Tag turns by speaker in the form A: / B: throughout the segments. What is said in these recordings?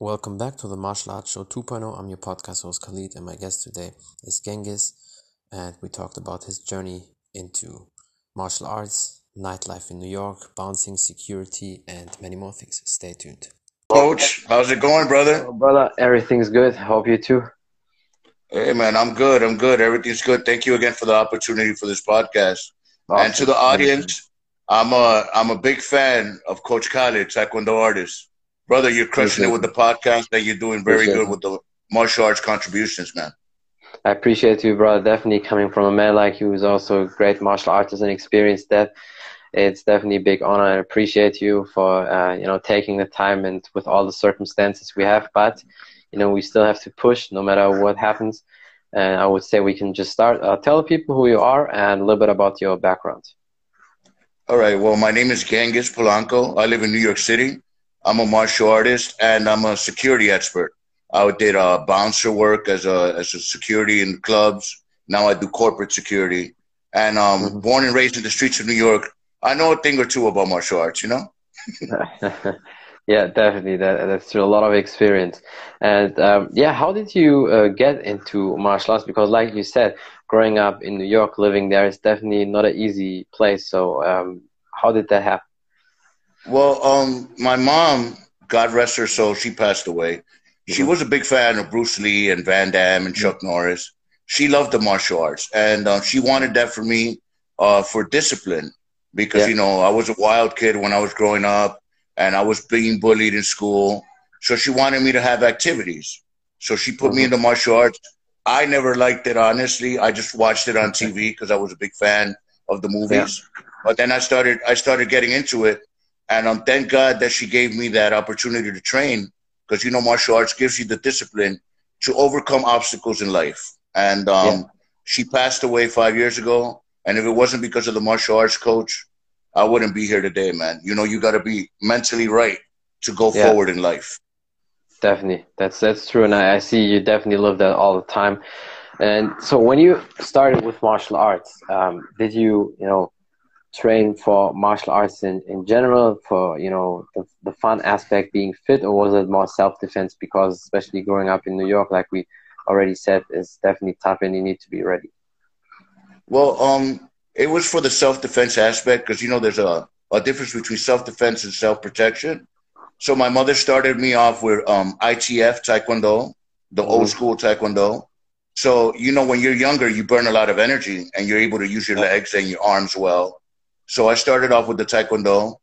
A: Welcome back to the Martial Arts Show 2.0. I'm your podcast host Khalid, and my guest today is Gengis. And we talked about his journey into martial arts, nightlife in New York, bouncing, security, and many more things. Stay tuned.
B: Coach, how's it going, brother?
C: Oh, brother, everything's good. Hope you too.
B: Hey, man, I'm good. I'm good. Everything's good. Thank you again for the opportunity for this podcast. Awesome. And to the audience, I'm a I'm a big fan of Coach Khalid, Taekwondo artist brother, you're crushing it with the podcast, and you're doing very appreciate good with the martial arts contributions, man.
C: I appreciate you, brother. Definitely coming from a man like you who's also a great martial artist and experienced that. It's definitely a big honor. I appreciate you for uh, you know taking the time and with all the circumstances we have, but you know we still have to push no matter what happens. And I would say we can just start. Uh, tell people who you are and a little bit about your background.
B: All right. Well, my name is Gengis Polanco. I live in New York City. I'm a martial artist and I'm a security expert. I did uh, bouncer work as a as a security in clubs. Now I do corporate security. And um, mm-hmm. born and raised in the streets of New York, I know a thing or two about martial arts. You know.
C: yeah, definitely. That, that's a lot of experience. And um, yeah, how did you uh, get into martial arts? Because, like you said, growing up in New York, living there is definitely not an easy place. So, um, how did that happen?
B: Well, um, my mom, God rest her soul, she passed away. She mm-hmm. was a big fan of Bruce Lee and Van Damme and Chuck mm-hmm. Norris. She loved the martial arts, and uh, she wanted that for me uh, for discipline because yeah. you know I was a wild kid when I was growing up, and I was being bullied in school. So she wanted me to have activities. So she put mm-hmm. me into martial arts. I never liked it honestly. I just watched it on TV because I was a big fan of the movies. Yeah. But then I started I started getting into it and um, thank God that she gave me that opportunity to train because, you know, martial arts gives you the discipline to overcome obstacles in life. And um, yeah. she passed away five years ago. And if it wasn't because of the martial arts coach, I wouldn't be here today, man. You know, you got to be mentally right to go yeah. forward in life.
C: Definitely, that's that's true, and I, I see you definitely live that all the time. And so, when you started with martial arts, um, did you, you know, train for martial arts in, in general for you know the, the fun aspect being fit or was it more self-defense? Because especially growing up in new york like we already said is definitely tough and you need to be ready.
B: Well um it was for the self-defense aspect because you know there's a, a difference between self-defense and self-protection. So my mother started me off with um, itf taekwondo the mm-hmm. old school taekwondo. So you know when you're younger you burn a lot of energy and you're able to use your legs and your arms well so I started off with the Taekwondo.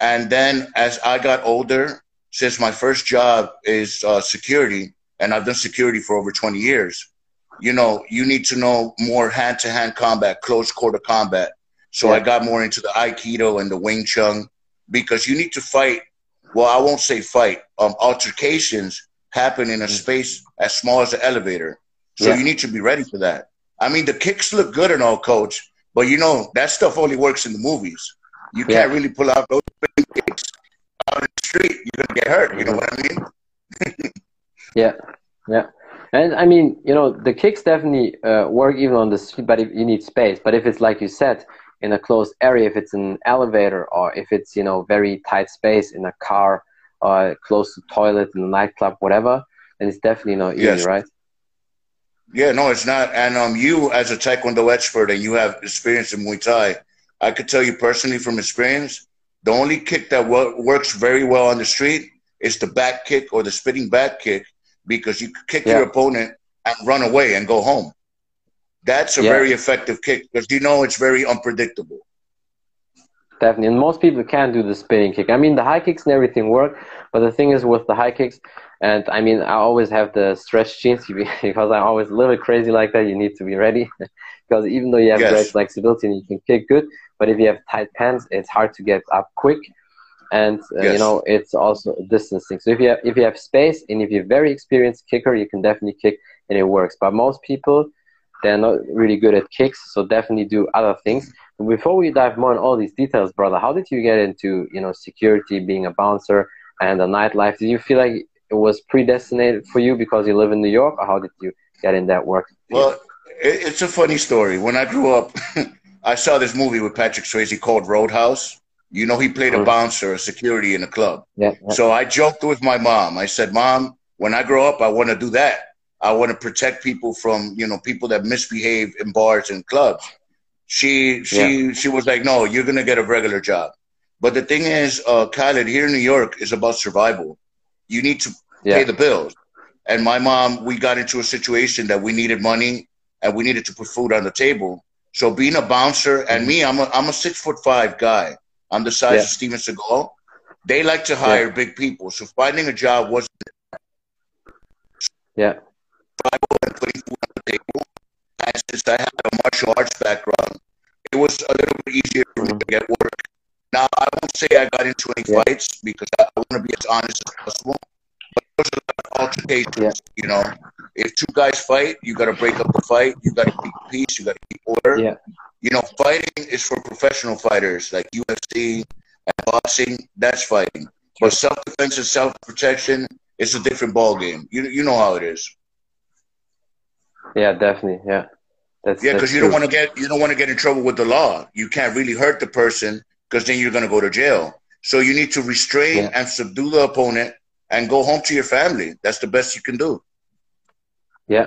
B: And then as I got older, since my first job is uh, security, and I've done security for over 20 years, you know, you need to know more hand to hand combat, close quarter combat. So yeah. I got more into the Aikido and the Wing Chun because you need to fight. Well, I won't say fight. Um, altercations happen in a mm. space as small as an elevator. So yeah. you need to be ready for that. I mean, the kicks look good and all, coach, but you know, that stuff only works in the movies. You yeah. can't really pull out those big kicks out in the street. You're gonna get hurt. You know what I mean?
C: yeah, yeah. And I mean, you know, the kicks definitely uh, work even on the street, but if you need space. But if it's like you said, in a closed area, if it's an elevator or if it's you know very tight space in a car or close to toilet in a nightclub, whatever, then it's definitely not easy, yes. right?
B: Yeah, no, it's not. And um, you, as a Taekwondo expert, and you have experience in Muay Thai, I could tell you personally from experience, the only kick that works very well on the street is the back kick or the spinning back kick because you kick yeah. your opponent and run away and go home. That's a yeah. very effective kick because you know it's very unpredictable.
C: Definitely, and most people can't do the spinning kick. I mean, the high kicks and everything work, but the thing is with the high kicks, and I mean, I always have the stretch jeans because I'm always a little bit crazy like that. You need to be ready because even though you have yes. great flexibility and you can kick good, but if you have tight pants, it's hard to get up quick. And uh, yes. you know, it's also distancing. So if you have, if you have space and if you're a very experienced kicker, you can definitely kick and it works. But most people, they're not really good at kicks, so definitely do other things. But before we dive more in all these details, brother, how did you get into you know security, being a bouncer, and the nightlife? Did you feel like it was predestinated for you because you live in New York, or how did you get in that work?
B: Well, it's a funny story. When I grew up, I saw this movie with Patrick Swayze called Roadhouse. You know, he played a
C: Mhm.
B: bouncer, a security in a club.
C: Yeah. yeah.
B: So I joked with my mom. I said, "Mom, when I grow up, I want to do that. I want to protect people from, you know, people that misbehave in bars and clubs." She she she was like, "No, you're gonna get a regular job." But the thing is, uh, Khalid, here in New York is about survival. You need to
C: Yeah.
B: pay the bills. And my mom, we got into a situation that we needed money and we needed to put food on the table. So being a bouncer and me, I'm a I'm a six foot five guy. I'm the size
C: Yeah.
B: of Steven Seagal. They like to hire big people. So finding a job wasn't
C: Yeah.
B: putting food on the table. And since I had a martial arts background, it was a little bit easier for me to mm-hmm. get work. Now I won't say I got into any
C: Yeah.
B: fights because I, I want to be as honest as possible. But those are altercations.
C: Yeah.
B: You know, if two guys fight, you got to break up the fight. You got to keep peace. You got to keep order.
C: Yeah.
B: You know, fighting is for professional fighters like UFC and boxing. That's fighting. But self defense and self protection is a different ball game. You you know how it is.
C: Yeah, definitely. Yeah. That's
B: Yeah, because you don't want to get you don't want to get in trouble with the law. You can't really hurt the person because then you're going to go to jail. So you need to restrain
C: Yeah.
B: and subdue the opponent and go home to your family. That's the best you can do.
C: Yeah,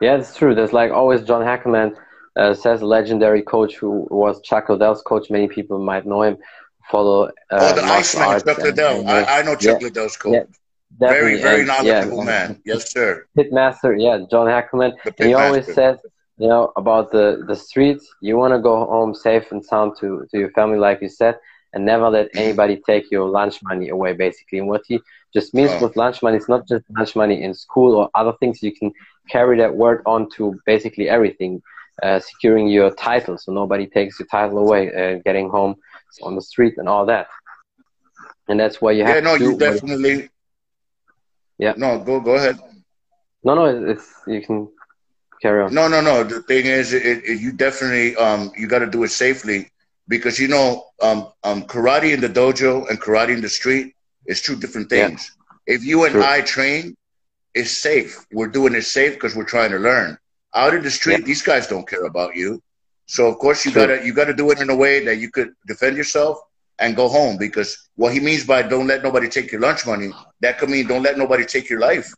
C: yeah, it's true. There's like always John Hackleman uh, says, a legendary coach who was Chuck Liddell's coach. Many people might know him. Follow uh,
B: oh, the Iceman, Chuck Liddell.
C: and,
B: I, I know Chuck
C: yeah,
B: Liddell's coach.
C: yeah,
B: very, very knowledgeable
C: yeah,
B: man. Yes, sir.
C: Pitmaster, yeah, John And he always says, you know, about the the streets. You want to go home safe and sound to to your family, like you said, and never let anybody take your lunch money away. Basically, and what he just means
B: Oh.
C: with lunch money, it's not just lunch money in school or other things. You can carry that word on to basically everything, uh, securing your title, so nobody takes your title away, uh, getting home on the street and all that. And that's why you have to.
B: Yeah, no, you definitely.
C: Yeah.
B: No, go go ahead.
C: no, no, it's you can carry on.
B: No, no, no. The thing is, it, it, you definitely um, you got to do it safely because you know um, um, karate in the dojo and karate in the street is two different
C: Yeah.
B: things. If you and
C: True.
B: I train, it's safe. We're doing it safe because we're trying to learn. Out in the street,
C: Yeah.
B: these guys don't care about you. So of course you
C: True.
B: gotta you gotta do it in a way that you could defend yourself and go home because what he means by don't let nobody take your lunch money, that could mean don't let nobody take your life.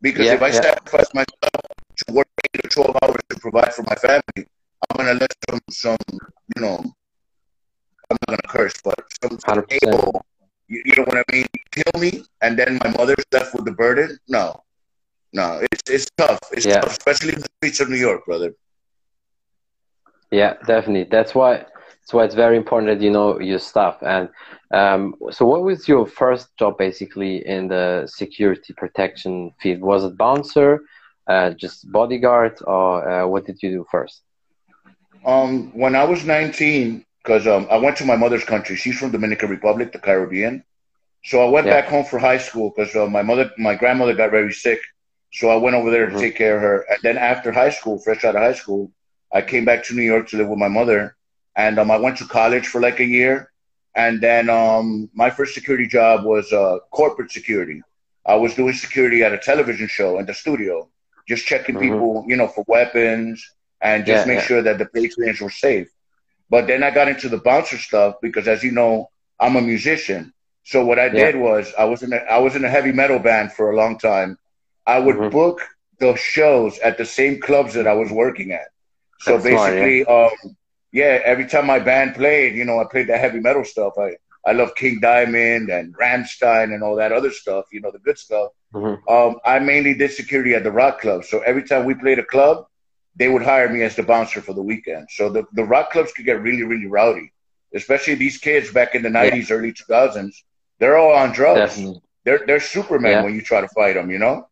B: Because
C: Yeah,
B: if I
C: yeah.
B: sacrifice myself to work eight or twelve hours to provide for my family, I'm gonna let some some you know I'm not gonna curse, but some,
C: 100%.
B: you, you know what I mean, kill me and then my mother's left with the burden. No. No, it's it's tough. It's
C: Yeah.
B: tough, especially in the streets of New York, brother.
C: Yeah, definitely. That's why. That's why it's very important that you know your stuff. And um, so, what was your first job basically in the security protection field? Was it bouncer, uh, just bodyguard, or uh, what did you do first?
B: Um, when I was 19, because um, I went to my mother's country. She's from Dominican Republic, the Caribbean. So I went
C: Yeah.
B: back home for high school because uh, my mother, my grandmother got very sick. So I went over there
C: Mhm.
B: to take care of her. And then after high school, fresh out of high school, I came back to New York to live with my mother. And um, I went to college for like a year. And then um, my first security job was uh, corporate security. I was doing security at a television show in the studio, just checking
C: Mhm.
B: people, you know, for weapons and just
C: Yeah,
B: make
C: yeah.
B: sure that the patrons were safe. But then I got into the bouncer stuff because, as you know, I'm a musician. So what I
C: Yeah.
B: did was I was in a, I was in a heavy metal band for a long time. I would
C: Mhm.
B: book those shows at the same clubs that I was working at. So
C: That's smart,
B: basically, um, yeah, every time my band played, you know, I played that heavy metal stuff. I I love King Diamond and Rammstein and all that other stuff. You know, the good stuff.
C: Mhm.
B: Um, I mainly did security at the rock club. So every time we played a club, they would hire me as the bouncer for the weekend. So the, the rock clubs could get really, really rowdy, especially these kids back in the 90s, early 2000s. They're all on drugs.
C: Definitely.
B: They're, they're supermen
C: Yeah.
B: when you try to fight them, you know?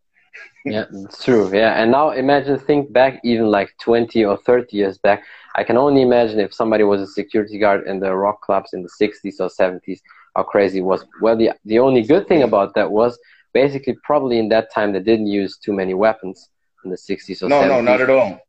C: Yeah, it's true. Yeah, and now imagine, think back even like 20 or 30 years back. I can only imagine if somebody was a security guard in the rock clubs in the 60s or 70s, how crazy it was. Well, the the only good thing about that was basically probably in that time they didn't use too many weapons in the 60s or
B: No,
C: 70s.
B: no, not at all.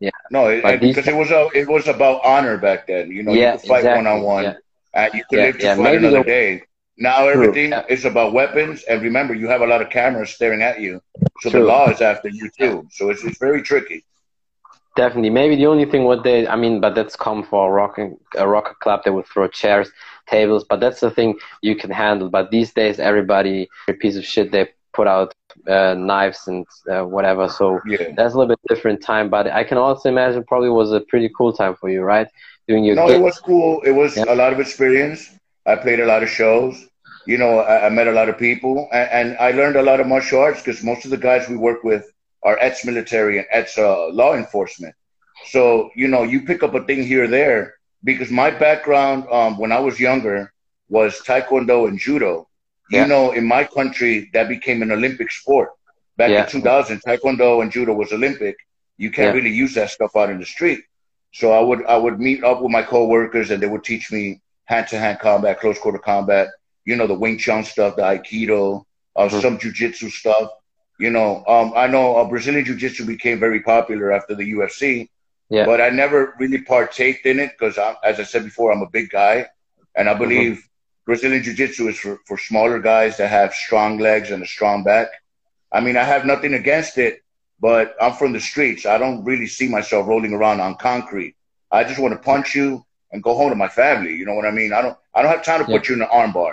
C: Yeah.
B: No, it, because it was a, it was about honor back then. You know,
C: Yeah,
B: you could fight
C: exactly,
B: one on one,
C: yeah.
B: and you could
C: Yeah,
B: live to
C: yeah,
B: fight another
C: the-
B: day. Now
C: True,
B: everything
C: yeah.
B: is about weapons, and remember, you have a lot of cameras staring at you, so the law is after you too. So it's it's very tricky.
C: Definitely. Maybe the only thing what they, I mean, but that's common for a rock, a rock club. They would throw chairs, tables, but that's the thing you can handle. But these days, everybody, a piece of shit, they put out uh, knives and uh, whatever. So
B: Yeah.
C: that's a little bit different time. But I can also imagine probably was a pretty cool time for you, right? Doing your
B: No,
C: gig.
B: it was cool. It was
C: Yeah.
B: a lot of experience. I played a lot of shows. You know, I, I met a lot of people, and, and I learned a lot of martial arts because most of the guys we work with are ex-military and ex-law enforcement. So you know, you pick up a thing here or there. Because my background um, when I was younger was taekwondo and judo. You know, in my country, that became an Olympic sport. Back
C: Yeah.
B: in 2000, taekwondo and judo was Olympic. You can't
C: Yeah.
B: really use that stuff out in the street. So I would I would meet up with my coworkers and they would teach me hand to hand combat, close quarter combat, you know, the Wing Chun stuff, the Aikido, uh,
C: Mhm.
B: some jujitsu stuff. You know, um, I know uh, Brazilian jiu-jitsu became very popular after the UFC,
C: Yeah.
B: but I never really partaked in it because, as I said before, I'm a big guy, and I believe Brazilian jiu-jitsu is for, for smaller guys that have strong legs and a strong back. I mean, I have nothing against it, but I'm from the streets. I don't really see myself rolling around on concrete. I just want to punch you and go home to my family. You know what I mean? I don't. I don't have time to put you in an armbar.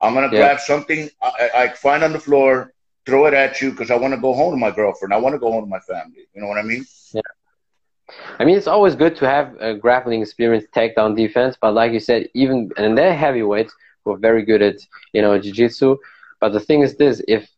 B: I'm gonna
C: Yeah.
B: grab something I I find on the floor, throw it at you because I want to go home to my girlfriend. I want to go home to my family. You know what I mean? Yeah.
C: I mean, it's always good to have a grappling experience, takedown defense. But like you said, even and they're heavyweights who are very good at you know jiu-jitsu. But the thing is this: if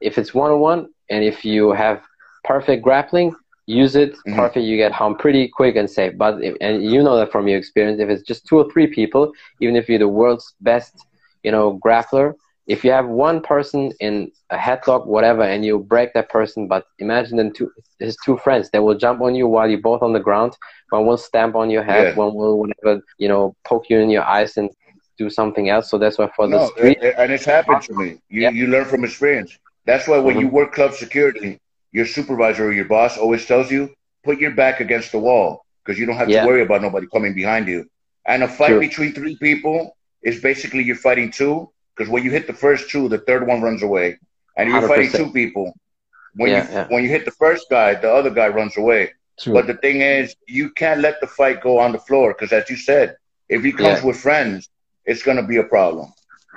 C: if it's one on one, and if you have perfect grappling, use it
B: Mhm.
C: perfect. You get home pretty quick and safe. But if, and you know that from your experience, if it's just two or three people, even if you're the world's best, you know, grappler, if you have one person in a headlock, whatever, and you break that person, but imagine then two his two friends, they will jump on you while you're both on the ground. One will stamp on your head,
B: Yeah.
C: one will whatever, you know, poke you in your eyes and do something else. So that's why for the street,
B: and it's happened to me. You
C: Yeah.
B: you learn from experience. That's why when
C: Mhm.
B: you work club security, your supervisor or your boss always tells you put your back against the wall because you don't have
C: Yeah.
B: to worry about nobody coming behind you. And a fight
C: True.
B: between three people is basically you're fighting two because when you hit the first two, the third one runs away, and you're fighting
C: 100%.
B: two people. When
C: Yeah,
B: you
C: yeah.
B: when you hit the first guy, the other guy runs away.
C: True.
B: But the thing is, you can't let the fight go on the floor because, as you said, if he comes
C: Yeah.
B: with friends, it's gonna be a problem.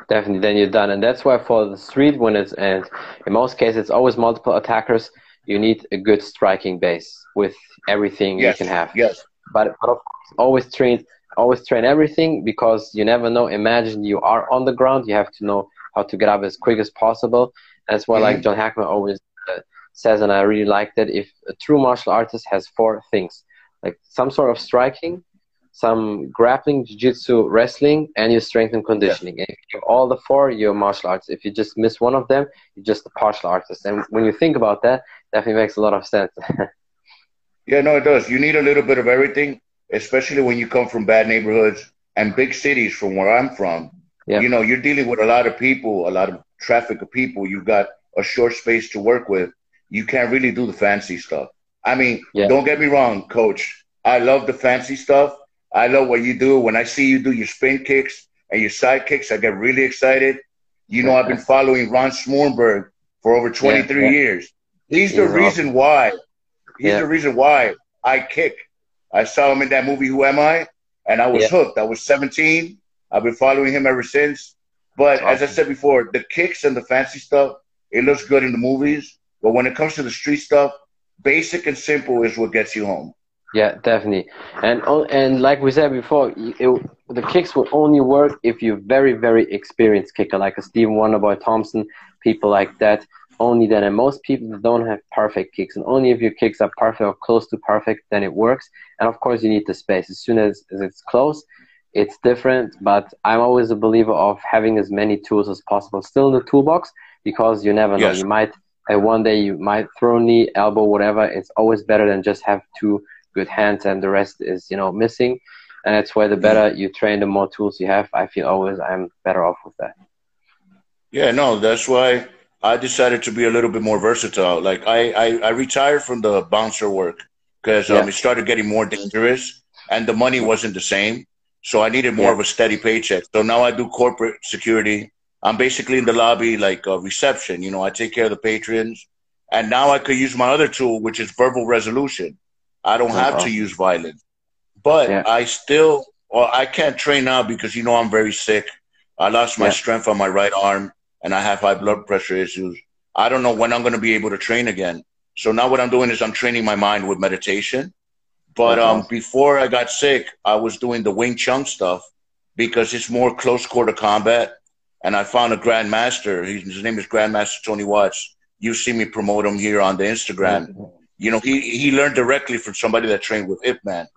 C: definitely then you're done and that's why for the street when it's and in most cases it's always multiple attackers you need a good striking base with everything
B: Yes,
C: you can have
B: yes,
C: but, but of course, always train always train everything because you never know. Imagine you are on the ground you have to know how to get up as quick as possible. That's why like
B: Mhm.
C: john hackleman always uh, says and i really like that if a true martial artist has four things like some sort of striking some grappling jiu-jitsu wrestling and your strength and conditioning. And if you have all the four you're a martial artist. If you just miss one of them you're just a partial artist. And when you think about that definitely makes a lot of sense.
B: Yeah, no, it does. You need a little bit of everything, especially when you come from bad neighborhoods and big cities. From where I'm from,
C: Yeah.
B: you know, you're dealing with a lot of people, a lot of traffic of people. You've got a short space to work with. You can't really do the fancy stuff. I mean,
C: Yeah.
B: don't get me wrong, Coach. I love the fancy stuff. I love what you do. When I see you do your spin kicks and your side kicks, I get really excited. You know, I've been following Ron Smoorenburg for over 23
C: yeah.
B: years. He's the reason why. He's the reason why I kick. I saw him in that movie, Who Am I? And I was
C: Yeah.
B: hooked. I was 17. I've been following him ever since. But as I said before, the kicks and the fancy stuff, it looks good in the movies. But when it comes to the street stuff, basic and simple is what gets you home.
C: Yeah, definitely. And oh, and like we said before, it, the kicks will only work if you're very very experienced kicker, like a Stephen Wonderboy Thompson, people like that. Only then, and most people don't have perfect kicks, and only if your kicks are perfect or close to perfect, then it works. And of course, you need the space. As soon as, as it's closed it's different. But I'm always a believer of having as many tools as possible still in the toolbox because you never know.
B: Yes.
C: You might uh, one day you might throw knee, elbow, whatever. It's always better than just have two good hands and the rest is you know missing and that's why the better you train the more tools you have i feel always i'm better off with that
B: Yeah, no, that's why I decided to be a little bit more versatile. Like I, I, I retired from the bouncer work because um,
C: Yeah.
B: it started getting more dangerous and the money wasn't the same. So I needed more
C: Yeah.
B: of a steady paycheck. So now I do corporate security. I'm basically in the lobby like uh, reception. You know, I take care of the patrons. And now I could use my other tool, which is verbal resolution. I don't have to use violence. But yeah. I still, well, I can't train now because you know I'm very sick. I lost my yeah. strength on my right arm, and I have high blood pressure issues. I don't know when I'm going to be able to train again. So now what I'm doing is I'm training my mind with meditation. But um, before I got sick, I was doing the Wing Chun stuff because it's more close quarter combat. And I found a grandmaster. His name is Grandmaster Tony Watts. You see me promote him here on the Instagram. Mm-hmm. You know, he, he learned directly from somebody that trained with Ip Man.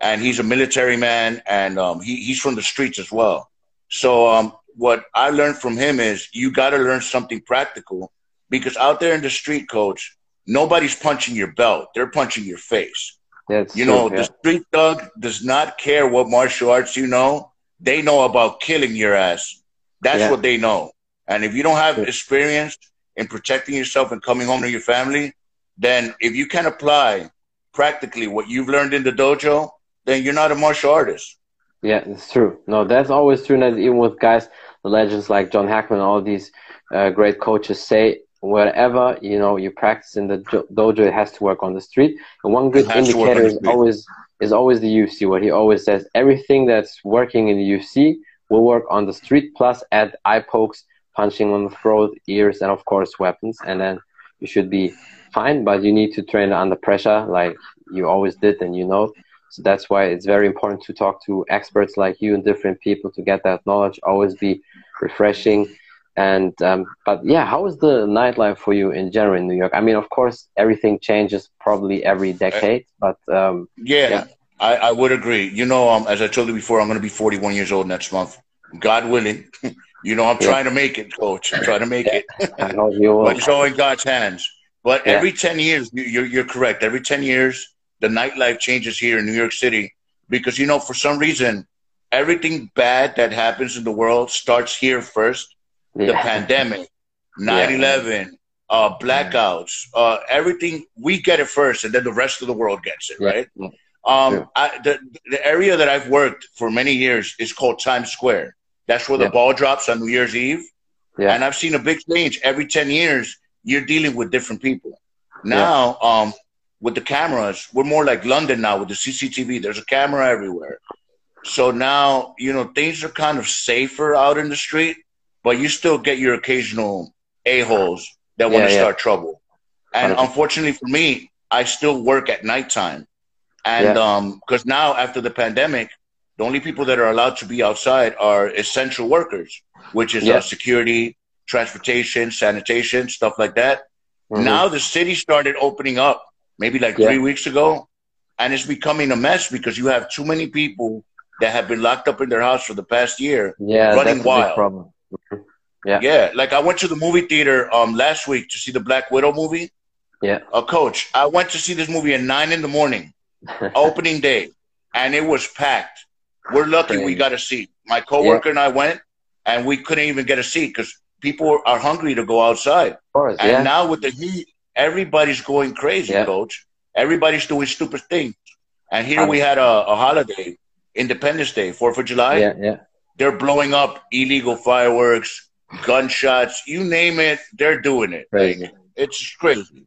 B: And he's a military man and um, he, he's from the streets as well. So um, what I learned from him is you got to learn something practical because out there in the street, coach, nobody's punching your belt. They're punching your face. That's you know, yeah. the street thug does not care what martial arts you know. They know about killing your ass. That's yeah. what they know. And if you don't have experience in protecting yourself and coming home to your family, then if you can apply practically what you've learned in the dojo, then you're not a martial artist.
C: Yeah, it's true. No, that's always true. And even with guys, the legends like John Hackleman, all these uh, great coaches say wherever you know you practice in the dojo, it has to work on the street. And one good indicator is always is always the UFC. What he always says: everything that's working in the UFC will work on the street. Plus, add eye pokes, punching on the throat, ears, and of course weapons, and then you should be fine. But you need to train under pressure, like you always did, and you know. So that's why it's very important to talk to experts like you and different people to get that knowledge. Always be refreshing and um, but yeah, how is the nightlife for you in general in New York? I mean, of course, everything changes probably every decade, but um,
B: yeah, yeah. I, I would agree. You know, um, as I told you before, I'm going to be 41 years old next month, God willing. you know, I'm yeah. trying to make it, Coach. I'm trying to make it. I know you will. but it's all in God's hands. But yeah. every 10 years, you're, you're correct. Every 10 years, the nightlife changes here in New York City because, you know, for some reason, everything bad that happens in the world starts here first yeah. the pandemic, 9/11, uh, blackouts, uh, everything. We get it first, and then the rest of the world gets it, right? Um, I, the the area that I've worked for many years is called Times Square. That's where the ball drops on New Year's Eve. Yeah. And I've seen a big change every 10 years. You're dealing with different people. Now, um, with the cameras, we're more like London now with the CCTV. There's a camera everywhere. So now, you know, things are kind of safer out in the street but you still get your occasional a-holes that want to yeah, start trouble. And 100%. unfortunately for me, I still work at nighttime. And yeah. um, because now after the pandemic, the only people that are allowed to be outside are essential workers, which is uh, security, transportation, sanitation, stuff like that. Mm-hmm. Now the city started opening up maybe like three weeks ago, and it's becoming a mess because you have too many people that have been locked up in their house for the past year,
C: yeah,
B: running wild.
C: Yeah.
B: Yeah. Like I went to the movie theater um last week to see the Black Widow movie.
C: Yeah.
B: A coach. I went to see this movie at nine in the morning, opening day, and it was packed. We're lucky we got a seat. My coworker yeah. and I went, and we couldn't even get a seat because people are hungry to go outside.
C: Course,
B: and
C: yeah.
B: now with the heat, everybody's going crazy, yeah. coach. Everybody's doing stupid things. And here we had a, a holiday, Independence Day, Fourth of July.
C: Yeah, yeah.
B: They're blowing up illegal fireworks, gunshots, you name it, they're doing it. Crazy. Like, it's crazy.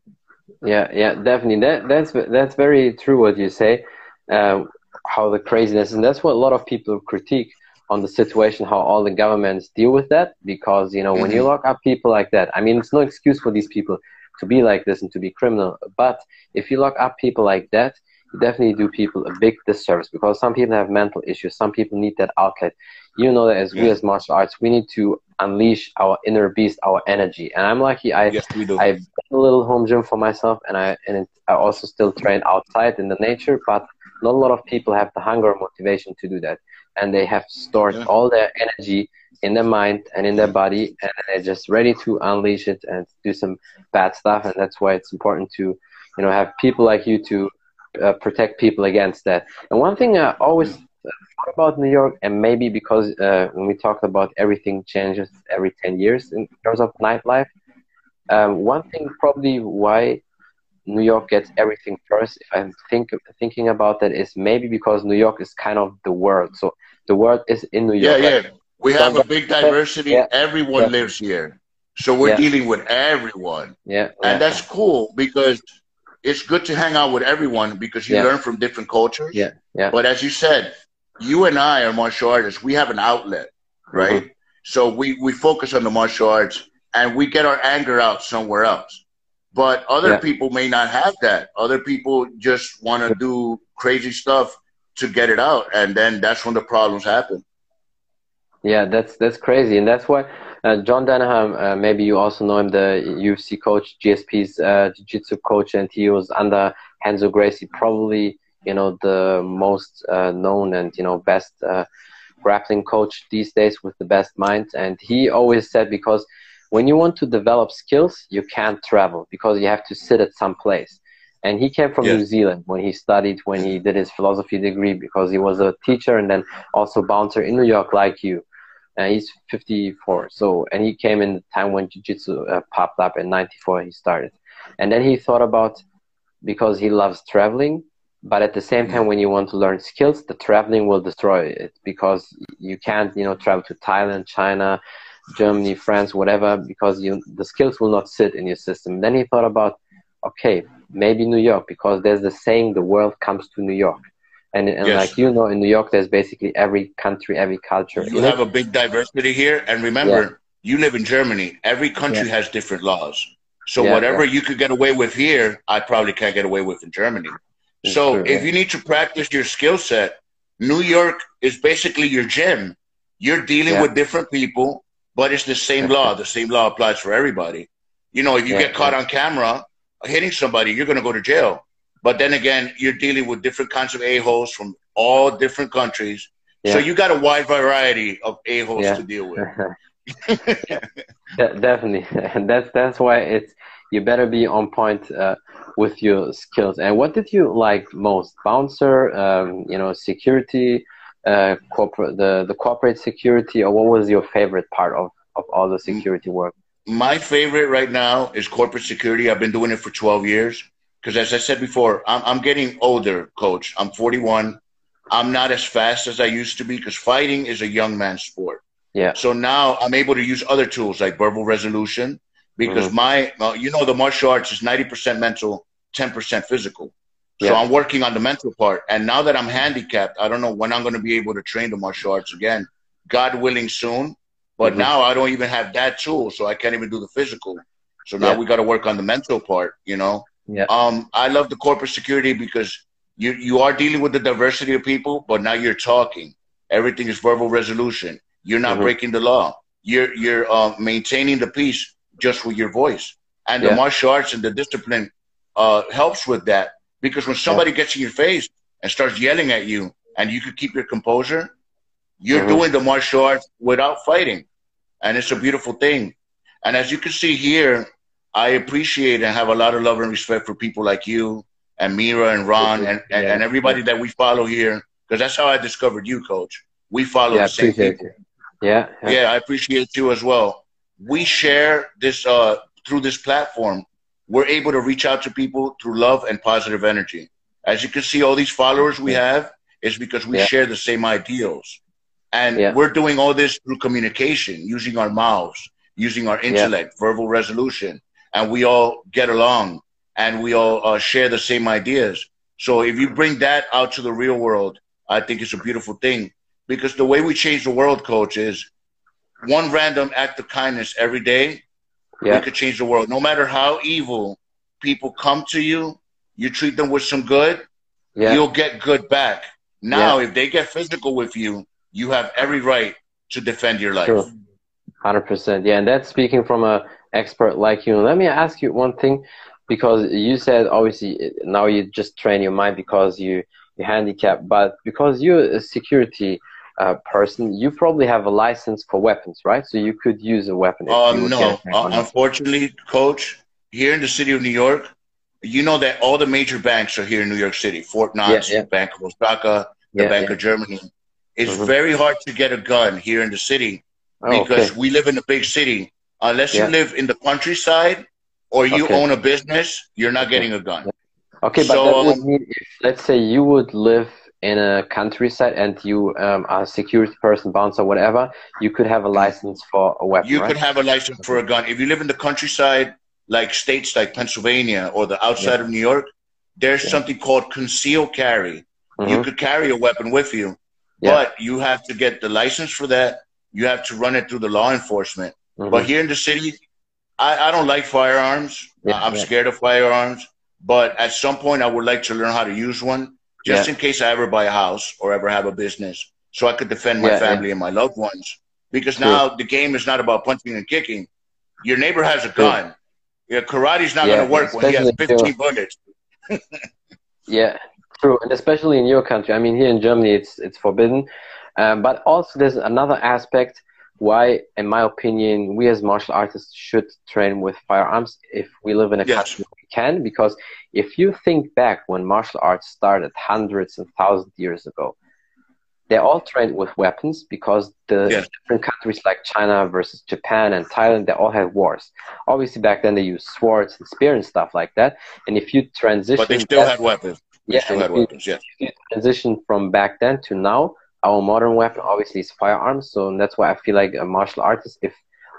C: Yeah, yeah, definitely. That that's that's very true what you say. Uh, how the craziness, and that's what a lot of people critique on the situation, how all the governments deal with that. Because you know, mm-hmm. when you mm-hmm. lock up people like that, I mean, it's no excuse for these people to be like this and to be criminal. But if you lock up people like that, you definitely do people a big disservice because some people have mental issues. Some people need that outlet. You know that as yeah. we as martial arts, we need to unleash our inner beast, our energy. And I'm lucky. I yes, we do. I've done a little home gym for myself, and I and it, I also still train outside in the nature. But not a lot of people have the hunger or motivation to do that, and they have stored yeah. all their energy in their mind and in their body, and they're just ready to unleash it and do some bad stuff. And that's why it's important to, you know, have people like you to uh, protect people against that. And one thing I always about New York, and maybe because uh, when we talk about everything changes every 10 years in terms of nightlife, um, one thing probably why New York gets everything first, if I'm think, thinking about that, is maybe because New York is kind of the world. So the world is in New York.
B: Yeah, yeah. We have a big diversity. Yeah. Everyone yeah. lives here. So we're yeah. dealing with everyone.
C: Yeah.
B: And that's cool because it's good to hang out with everyone because you learn from different cultures.
C: Yeah, yeah.
B: But as you said, you and I are martial artists. We have an outlet, right?
C: Mm-hmm.
B: So we, we focus on the martial arts and we get our anger out somewhere else. But other
C: Yeah.
B: people may not have that. Other people just want to do crazy stuff to get it out. And then that's when the problems happen.
C: Yeah, that's that's crazy, and that's why uh, John Danaher, uh, maybe you also know him, the UFC coach, GSP's uh, jiu-jitsu coach, and he was under Renzo Gracie, probably you know the most uh, known and you know best uh, grappling coach these days with the best minds. And he always said because when you want to develop skills, you can't travel because you have to sit at some place. And he came from. New Zealand when he studied, when he did his philosophy degree, because he was a teacher and then also bouncer in New York, like you and he's 54 so and he came in the time when jiu-jitsu uh, popped up in 94 he started and then he thought about because he loves traveling but at the same time when you want to learn skills the traveling will destroy it because you can't you know travel to thailand china germany france whatever because you the skills will not sit in your system then he thought about okay maybe new york because there's the saying the world comes to new york and, and
B: Yes.
C: like you know in new york there's basically every country every culture
B: You have a big diversity here. And remember, you live in Germany. Every country has different laws. So
C: Yeah,
B: whatever you could get away with here, I probably can't get away with in Germany. So if
C: yeah.
B: you need to practice your skill set, New York is basically your gym. You're dealing
C: Yeah.
B: with different people, but it's the same law. The same law applies for everybody. You know, if you
C: Yeah,
B: get caught on camera hitting somebody, you're going to go to jail. But then again, you're dealing with different kinds of a-holes from all different countries. So
C: Yeah.
B: you got a wide variety of a-holes
C: Yeah.
B: to deal with.
C: De- definitely and that's that's why it's you better be on point uh, with your skills and what did you like most bouncer um, you know security uh, corporate the the corporate security or what was your favorite part of of all the security work
B: My favorite right now is corporate security. I've been doing it for 12 years. Because as I said before, I'm, I'm getting older, coach. I'm 41. I'm not as fast as I used to be because fighting is a young man's sport.
C: yeah
B: So now I'm able to use other tools like verbal resolution because my, uh, you know, the martial arts is 90% mental, 10% physical. So
C: Yeah.
B: I'm working on the mental part. And now that I'm handicapped, I don't know when I'm going to be able to train the martial arts again. God willing soon. But
C: Mhm.
B: now I don't even have that tool, so I can't even do the physical. So now
C: Yeah.
B: we got to work on the mental part, you know.
C: Yeah.
B: Um, I love the corporate security because you you are dealing with the diversity of people, but now you're talking. Everything is verbal resolution. You're not
C: Mhm.
B: breaking the law. You're you're uh, maintaining the peace just with your voice. And the martial arts and the discipline uh, helps with that because when somebody gets in your face and starts yelling at you, and you can keep your composure, you're
C: Mhm.
B: doing the martial arts without fighting, and it's a beautiful thing. And as you can see here, I appreciate and have a lot of love and respect for people like you and Mira and Ron and, and,
C: Yeah.
B: and everybody that we follow here, because that's how I discovered you, Coach. We follow
C: yeah
B: the same people.
C: you yeah yeah
B: Yeah, I appreciate you as well. We share this uh, through this platform. We're able to reach out to people through love and positive energy. As you can see, all these followers we have is because we
C: Yeah.
B: share the same ideals. And
C: Yeah.
B: we're doing all this through communication, using our mouths, using our intellect, verbal resolution, and we all get along and we all uh, share the same ideas. So if you bring that out to the real world, I think it's a beautiful thing because the way we change the world, coach, is one random act of kindness every day.
C: yeah
B: We could change the world. No matter how evil people come to you, you treat them with some good,
C: yeah
B: you'll get good back. Now, if they get physical with you, you have every right to defend your life.
C: True. Hundred percent. Yeah, and that's speaking from a expert like you. Let me ask you one thing, because you said obviously now you just train your mind because you you're handicapped, but because you're a security uh, person, you probably have a license for weapons, right? So you could use a weapon. You
B: Um, no, uh, unfortunately, coach, here in the city of New York, you know that all the major banks are here in New York City. Fort Knox,
C: Yeah, yeah.
B: Bank of Osaka, the
C: Yeah,
B: Bank of Germany. It's
C: Mhm.
B: very hard to get a gun here in the city
C: Oh,
B: because
C: okay.
B: we live in a big city. Unless you live in the countryside or you
C: Okay.
B: own a business, you're not getting a gun.
C: Okay, but
B: So,
C: that would
B: um,
C: mean if, let's say, you would live in a countryside and you um, are a security person, bouncer, whatever, you could have a license for a weapon,
B: You
C: right?
B: could have a license for a gun. If you live in the countryside, like states like Pennsylvania or the outside
C: Yeah.
B: of New York, there's yeah. something called concealed carry. Mm-hmm. You could carry a weapon with you, yeah. but you have to get the license for that. You have to run it through the law enforcement. Mm-hmm. But here in the city, I, I don't like firearms. I'm scared of firearms. But at some point, I would like to learn how to use one, just in case I ever buy a house or ever have a business, so I could defend my family and my loved ones. Because now the game is not about punching and kicking. Your neighbor has a gun. Yeah, karate's not going to work when he has 15 bullets.
C: yeah, true, and especially in your country. I mean, here in Germany, it's it's forbidden. Um, but also, there's another aspect why, in my opinion, we as martial artists should train with firearms if we live in a yes. country we can. Because if you think back when martial arts started hundreds and thousands of years ago, they all trained with weapons because the yes. different countries like China versus Japan and Thailand, they all had wars. Obviously, back then they used swords and spear and stuff like that. And if you transition,
B: but they still had weapons. They
C: yeah,
B: still had weapons.
C: If you transition from back then to now, our modern weapon obviously is firearms. So that's why I feel like a martial artist, if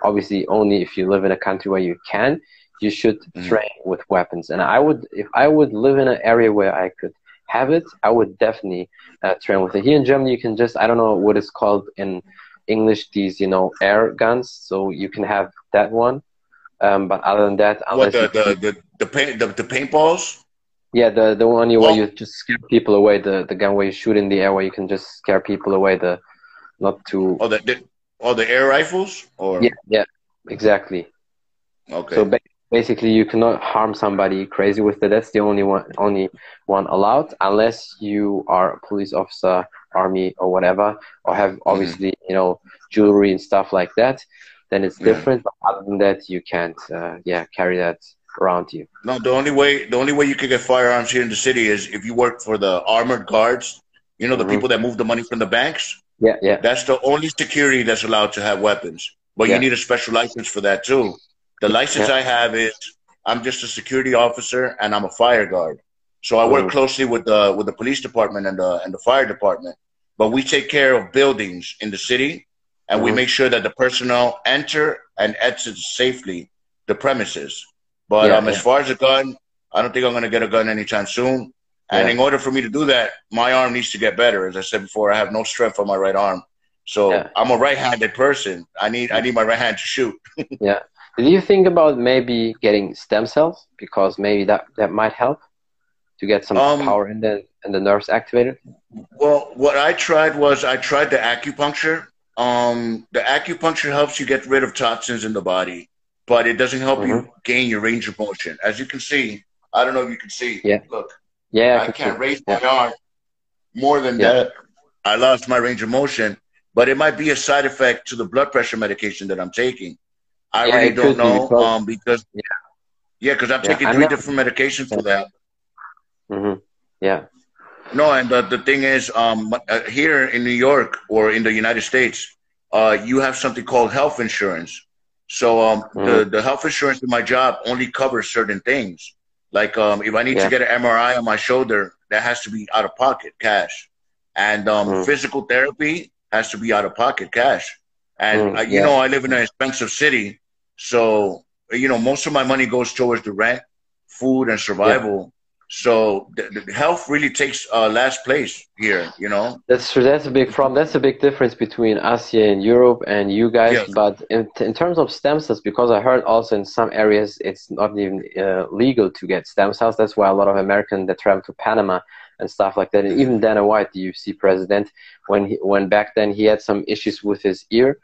C: obviously only if you live in a country where you can, you should mm-hmm. train with weapons. And I would, if I would live in an area where I could have it, I would definitely uh, train with it. Here in Germany, you can just I don't know what it's called in English. These you know air guns, so you can have that one. Um, but other than that,
B: what the the, the the paint the, the paintballs.
C: Yeah, the the one you, where you just scare people away. The the gun where you shoot in the air, where you can just scare people away. The not to.
B: Oh, the, the oh the air rifles or.
C: Yeah, yeah, exactly.
B: Okay.
C: So basically you cannot harm somebody crazy with it. That's the only one, only one allowed, unless you are a police officer, army, or whatever, or have mm-hmm. obviously mm-hmm. you know jewelry and stuff like that. Then it's different. Yeah. But other than that, you can't, uh, yeah, carry that around you.
B: No, the only way the only way you can get firearms here in the city is if you work for the armored guards. You know the mm-hmm. people that move the money from the banks.
C: Yeah, yeah.
B: That's the only security that's allowed to have weapons. But yeah. you need a special license for that too. The license yeah. I have is I'm just a security officer and I'm a fire guard. So I work mm. closely with the with the police department and the and the fire department. But we take care of buildings in the city and mm. we mm-hmm. make sure that the personnel enter and exit safely the premises. But yeah, um, as far as a gun, I don't think I'm going to get a gun anytime soon. And yeah. in order for me to do that, my arm needs to get better. As I said before, I have no strength on my right arm. So yeah. I'm a right-handed person. I need I need my right hand to shoot.
C: yeah. Did you think about maybe getting stem cells because maybe that that might help to get some um, power in the in the nerves activated?
B: Well, what I tried was I tried the acupuncture. Um, the acupuncture helps you get rid of toxins in the body, but it doesn't help mm-hmm. you gain your range of motion. As you can see, I don't know if you can see.
C: Yeah.
B: Look.
C: Yeah.
B: I, I can not raise my yeah. arm more than yeah. that. I lost my range of motion, but it might be a side effect to the blood pressure medication that I'm taking. I yeah, really don't know because, um, because yeah, yeah, because I'm yeah, taking three different medications for that.
C: Mm-hmm. Yeah.
B: No, and the, the thing is, um, uh, here in New York or in the United States, uh, you have something called health insurance. So um, mm-hmm. the the health insurance in my job only covers certain things. Like um, if I need yeah. to get an MRI on my shoulder, that has to be out of pocket cash, and um, mm-hmm. physical therapy has to be out of pocket cash. And mm, uh, you yeah. know, I live in an expensive city, so you know, most of my money goes towards the rent, food, and survival. Yeah. So the, the, health really takes uh, last place here. You know.
C: That's true. That's a big problem. That's a big difference between us here in Europe and you guys. Yes. But in, in terms of stem cells, because I heard also in some areas it's not even uh, legal to get stem cells. That's why a lot of Americans that travel to Panama and stuff like that. And even Dana White, the UFC president, when he, when back then he had some issues with his ear,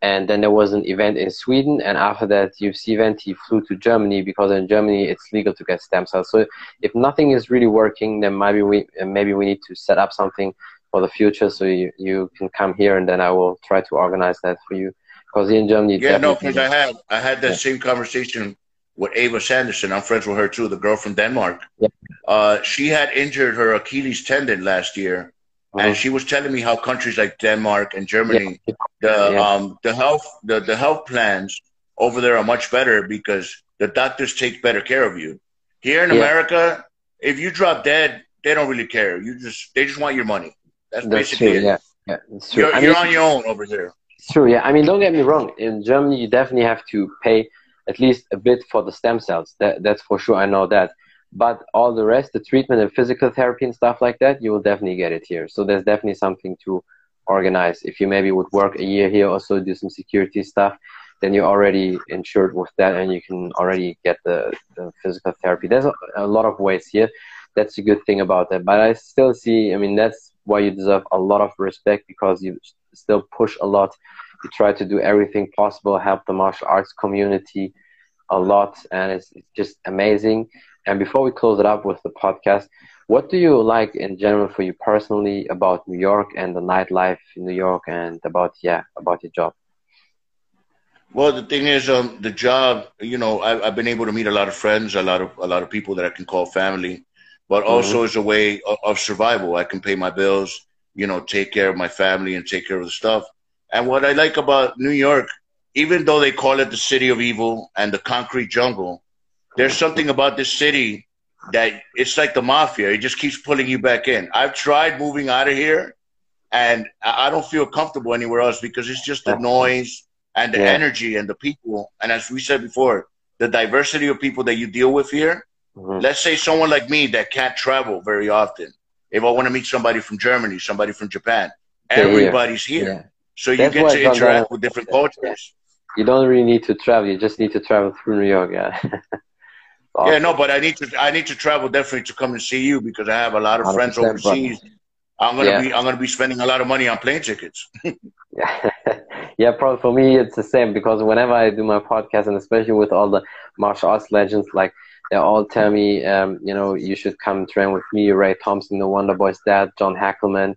C: and then there was an event in Sweden, and after that UFC event, he flew to Germany because in Germany it's legal to get stem cells. So if nothing is really working, then maybe we maybe we need to set up something for the future so you, you can come here and then I will try to organize that for you. Because in Germany,
B: yeah, no, because I had I had that yeah. same conversation with Ava Sanderson. I'm friends with her too, the girl from Denmark.
C: Yeah.
B: Uh, she had injured her Achilles tendon last year, uh-huh. and she was telling me how countries like Denmark and Germany, yeah. the yeah. um the health the, the health plans over there are much better because the doctors take better care of you. Here in America, if you drop dead, they don't really care. You just they just want your money. That's, That's basically
C: true,
B: it.
C: Yeah, yeah,
B: it's true. You're, I mean, you're on your own over here.
C: It's true. Yeah, I mean, don't get me wrong. In Germany, you definitely have to pay at least a bit for the stem cells. That that's for sure. I know that. But all the rest, the treatment and physical therapy and stuff like that, you will definitely get it here. So there's definitely something to organize. If you maybe would work a year here, also do some security stuff, then you're already insured with that and you can already get the, the physical therapy. There's a, a lot of ways here. That's a good thing about that. But I still see, I mean, that's why you deserve a lot of respect because you still push a lot. You try to do everything possible, help the martial arts community a lot, and it's, it's just amazing. And before we close it up with the podcast, what do you like in general for you personally about New York and the nightlife in New York and about yeah about your job?
B: Well, the thing is, um, the job. You know, I, have been able to meet a lot of friends, a lot of a lot of people that I can call family, but mm-hmm. also as a way of, of survival. I can pay my bills, you know, take care of my family and take care of the stuff. And what I like about New York, even though they call it the city of evil and the concrete jungle, there's something about this city that it's like the mafia. It just keeps pulling you back in. I've tried moving out of here, and I don't feel comfortable anywhere else because it's just the noise and the yeah. energy and the people. And as we said before, the diversity of people that you deal with here. Mm-hmm. Let's say someone like me that can't travel very often. If I want to meet somebody from Germany, somebody from Japan, everybody's here. Yeah. So you That's get to interact with different cultures.
C: You don't really need to travel. You just need to travel through New York. Yeah.
B: Awesome. Yeah, no, but I need to I need to travel definitely to come and see you because I have a lot of friends overseas. Brother. I'm gonna yeah. be I'm gonna be spending a lot of money on plane tickets.
C: yeah, yeah. Probably for me it's the same because whenever I do my podcast and especially with all the martial arts legends, like they all tell me, um, you know, you should come train with me, Ray Thompson, the Wonder Boy's dad, John Hackleman,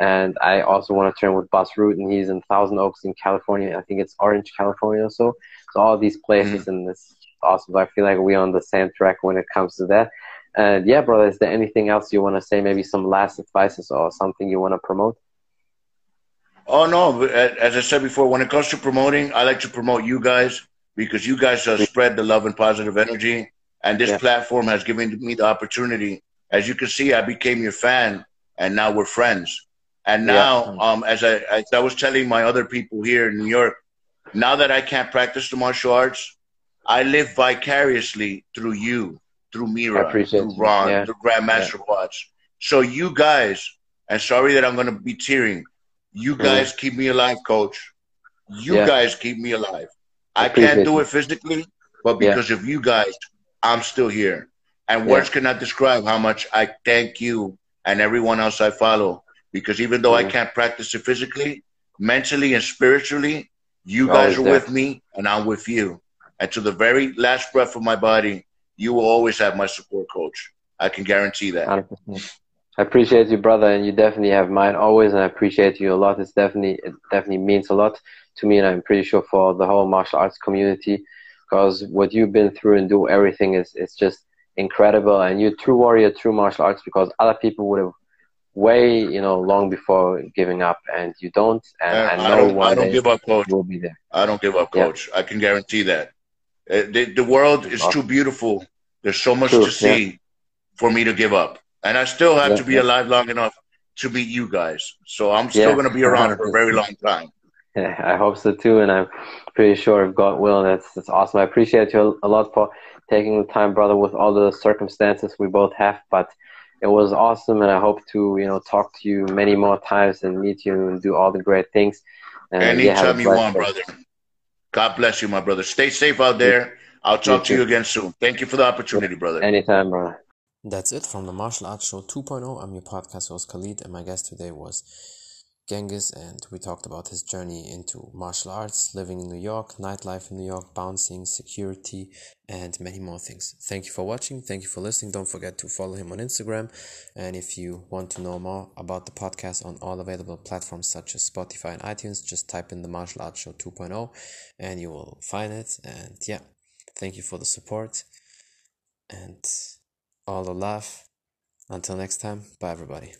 C: and I also want to train with Rutten, and he's in Thousand Oaks in California. I think it's Orange, California, also. So all these places mm-hmm. in this awesome. I feel like we're on the same track when it comes to that. And yeah, brother, is there anything else you want to say? Maybe some last advices or something you want to promote?
B: Oh no! As I said before, when it comes to promoting, I like to promote you guys because you guys uh, spread the love and positive energy, and this yeah. platform has given me the opportunity. As you can see, I became your fan, and now we're friends. And now, yeah. um, as I, as I was telling my other people here in New York, now that I can't practice the martial arts, I live vicariously through you, through Mira, through Ron, yeah. through Grandmaster yeah. Watts. So you guys, and sorry that I'm going to be tearing, you mm-hmm. guys mm. keep me alive, coach. You yeah. guys keep me alive. I, I can't do it physically, but because of you guys, I'm still here. And words cannot describe how much I thank you and everyone else I follow. Because even though mm. I can't practice it physically, mentally and spiritually, you guys are there. with me and I'm with you. And to the very last breath of my body, you will always have my support, coach. I can guarantee that. 100%.
C: I appreciate you, brother, and you definitely have mine always, and I appreciate you a lot. It's definitely it definitely means a lot to me, and I'm pretty sure for the whole martial arts community, because what you've been through and do everything is is just incredible. And you're true warrior, true martial arts, because other people would have way you know long before giving up, and you don't. And uh, I,
B: I know one I don't give up, coach. Will be there. I don't give up, coach. I can guarantee that. Uh, the, the world is too beautiful. There's so much True, to see yeah. for me to give up. And I still have yeah, to be yeah. alive long enough to meet you guys. So I'm still going to be around for a very long time.
C: Yeah, I hope so too. And I'm pretty sure if God will, that's, that's awesome. I appreciate you a lot for taking the time, brother, with all the circumstances we both have. But it was awesome. And I hope to, you know, talk to you many more times and meet you and do all the great things.
B: And Anytime you want, brother. God bless you, my brother. Stay safe out there. I'll talk to you again soon. Thank you for the opportunity, brother.
C: Anytime, brother.
A: That's it from the Martial Arts Show 2.0. I'm your podcast host Khalid, and my guest today was Gengis, and we talked about his journey into martial arts, living in New York, nightlife in New York, bouncing, security, and many more things. Thank you for watching. Thank you for listening. Don't forget to follow him on Instagram. And if you want to know more about the podcast on all available platforms such as Spotify and iTunes, just type in the Martial Arts Show 2.0 and you will find it. And yeah, thank you for the support and all the love. Until next time, bye everybody.